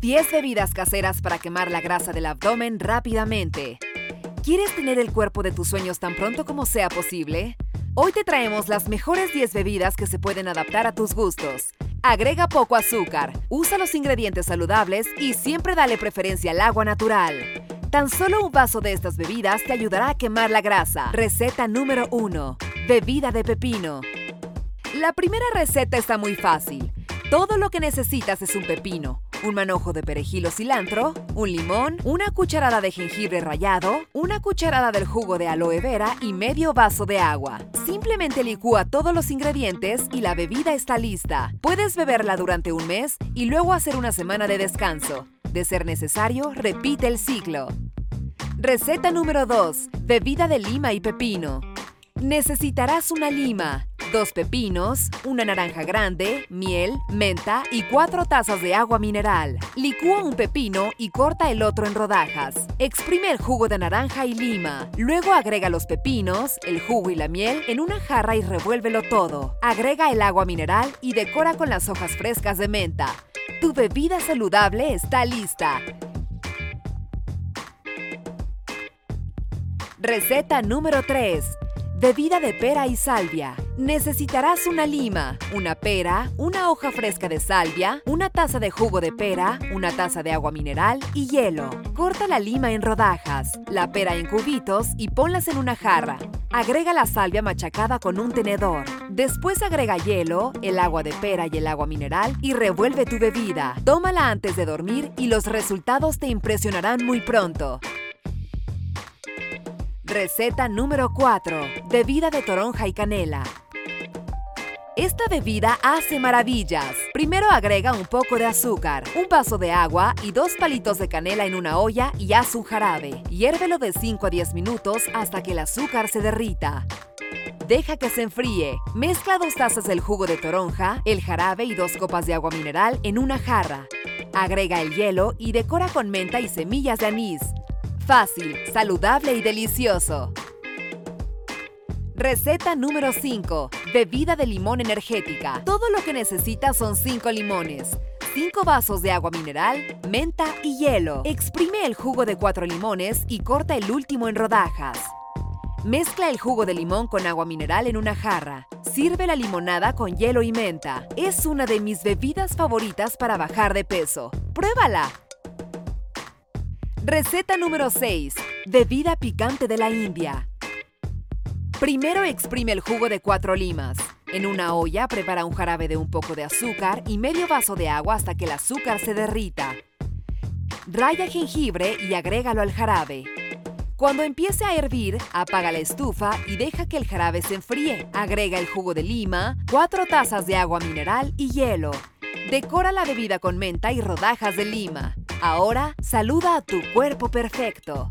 10 bebidas caseras para quemar la grasa del abdomen rápidamente. ¿Quieres tener el cuerpo de tus sueños tan pronto como sea posible? Hoy te traemos las mejores 10 bebidas que se pueden adaptar a tus gustos. Agrega poco azúcar, usa los ingredientes saludables y siempre dale preferencia al agua natural. Tan solo un vaso de estas bebidas te ayudará a quemar la grasa. Receta número 1. Bebida de pepino. La primera receta está muy fácil. Todo lo que necesitas es un pepino, un manojo de perejil o cilantro, un limón, una cucharada de jengibre rallado, una cucharada del jugo de aloe vera y medio vaso de agua. Simplemente licúa todos los ingredientes y la bebida está lista. Puedes beberla durante un mes y luego hacer una semana de descanso. De ser necesario, repite el ciclo. Receta número 2. Bebida de lima y pepino. Necesitarás una lima, dos pepinos, una naranja grande, miel, menta y cuatro tazas de agua mineral. Licúa un pepino y corta el otro en rodajas. Exprime el jugo de naranja y lima. Luego agrega los pepinos, el jugo y la miel en una jarra y revuélvelo todo. Agrega el agua mineral y decora con las hojas frescas de menta. Tu bebida saludable está lista. Receta número 3. Bebida de pera y salvia. Necesitarás una lima, una pera, una hoja fresca de salvia, una taza de jugo de pera, una taza de agua mineral y hielo. Corta la lima en rodajas, la pera en cubitos y ponlas en una jarra. Agrega la salvia machacada con un tenedor. Después agrega hielo, el agua de pera y el agua mineral y revuelve tu bebida. Tómala antes de dormir y los resultados te impresionarán muy pronto. Receta número 4. Bebida de toronja y canela. Esta bebida hace maravillas. Primero agrega un poco de azúcar, un vaso de agua y dos palitos de canela en una olla y haz un jarabe. Hiérvelo de 5 a 10 minutos hasta que el azúcar se derrita. Deja que se enfríe. Mezcla dos tazas del jugo de toronja, el jarabe y dos copas de agua mineral en una jarra. Agrega el hielo y decora con menta y semillas de anís. Fácil, saludable y delicioso. Receta número 5. Bebida de limón energética. Todo lo que necesitas son 5 limones. 5 vasos de agua mineral, menta y hielo. Exprime el jugo de 4 limones y corta el último en rodajas. Mezcla el jugo de limón con agua mineral en una jarra. Sirve la limonada con hielo y menta. Es una de mis bebidas favoritas para bajar de peso. ¡Pruébala! Receta número 6. Bebida picante de la India. Primero exprime el jugo de cuatro limas. En una olla prepara un jarabe de un poco de azúcar y medio vaso de agua hasta que el azúcar se derrita. Raya jengibre y agrégalo al jarabe. Cuando empiece a hervir, apaga la estufa y deja que el jarabe se enfríe. Agrega el jugo de lima, cuatro tazas de agua mineral y hielo. Decora la bebida con menta y rodajas de lima. Ahora, saluda a tu cuerpo perfecto.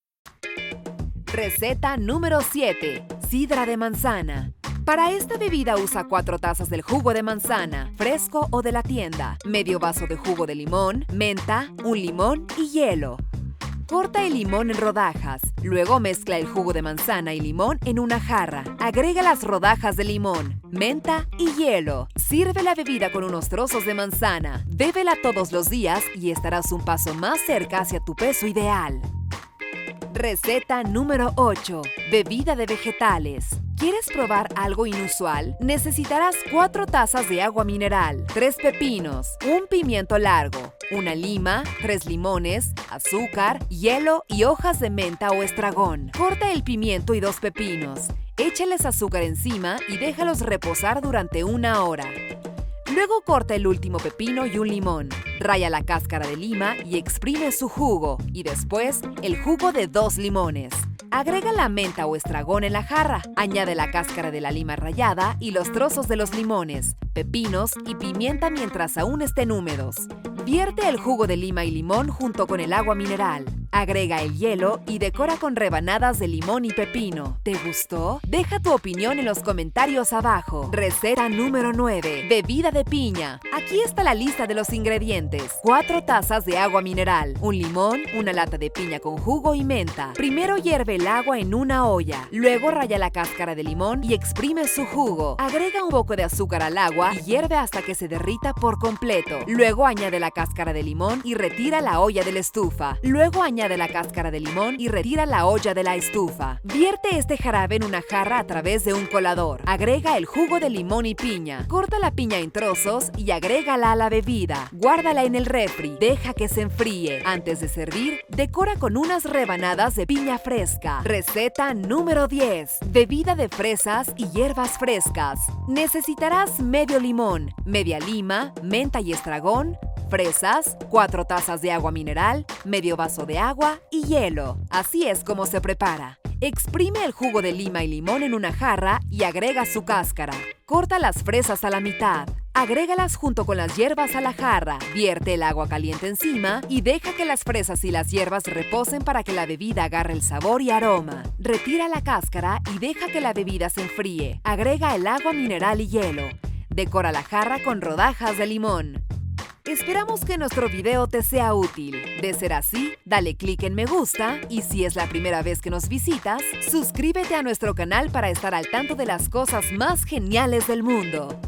Receta número 7. Sidra de manzana. Para esta bebida usa 4 tazas del jugo de manzana, fresco o de la tienda, medio vaso de jugo de limón, menta, un limón y hielo. Corta el limón en rodajas, luego mezcla el jugo de manzana y limón en una jarra. Agrega las rodajas de limón, menta y hielo. Sirve la bebida con unos trozos de manzana. Bébela todos los días y estarás un paso más cerca hacia tu peso ideal. Receta número 8. Bebida de vegetales. ¿Quieres probar algo inusual? Necesitarás 4 tazas de agua mineral, 3 pepinos, un pimiento largo, una lima, 3 limones, azúcar, hielo y hojas de menta o estragón. Corta el pimiento y dos pepinos. Échales azúcar encima y déjalos reposar durante una hora. Luego corta el último pepino y un limón. Raya la cáscara de lima y exprime su jugo. Y después el jugo de dos limones. Agrega la menta o estragón en la jarra. Añade la cáscara de la lima rallada y los trozos de los limones, pepinos y pimienta mientras aún estén húmedos. Vierte el jugo de lima y limón junto con el agua mineral. Agrega el hielo y decora con rebanadas de limón y pepino. ¿Te gustó? Deja tu opinión en los comentarios abajo. Receta número 9. Bebida de piña. Aquí está la lista de los ingredientes. 4 tazas de agua mineral, un limón, una lata de piña con jugo y menta. Primero hierve el agua en una olla. Luego raya la cáscara de limón y exprime su jugo. Agrega un poco de azúcar al agua y hierve hasta que se derrita por completo. Luego añade la cáscara de limón y retira la olla de la estufa. Luego añade de la cáscara de limón y retira la olla de la estufa. Vierte este jarabe en una jarra a través de un colador. Agrega el jugo de limón y piña. Corta la piña en trozos y agrégala a la bebida. Guárdala en el refri. Deja que se enfríe. Antes de servir, decora con unas rebanadas de piña fresca. Receta número 10. Bebida de fresas y hierbas frescas. Necesitarás medio limón, media lima, menta y estragón, fresas, 4 tazas de agua mineral, medio vaso de agua y hielo. Así es como se prepara. Exprime el jugo de lima y limón en una jarra y agrega su cáscara. Corta las fresas a la mitad. Agrégalas junto con las hierbas a la jarra, vierte el agua caliente encima y deja que las fresas y las hierbas reposen para que la bebida agarre el sabor y aroma. Retira la cáscara y deja que la bebida se enfríe. Agrega el agua mineral y hielo. Decora la jarra con rodajas de limón. Esperamos que nuestro video te sea útil. De ser así, dale clic en me gusta y si es la primera vez que nos visitas, suscríbete a nuestro canal para estar al tanto de las cosas más geniales del mundo.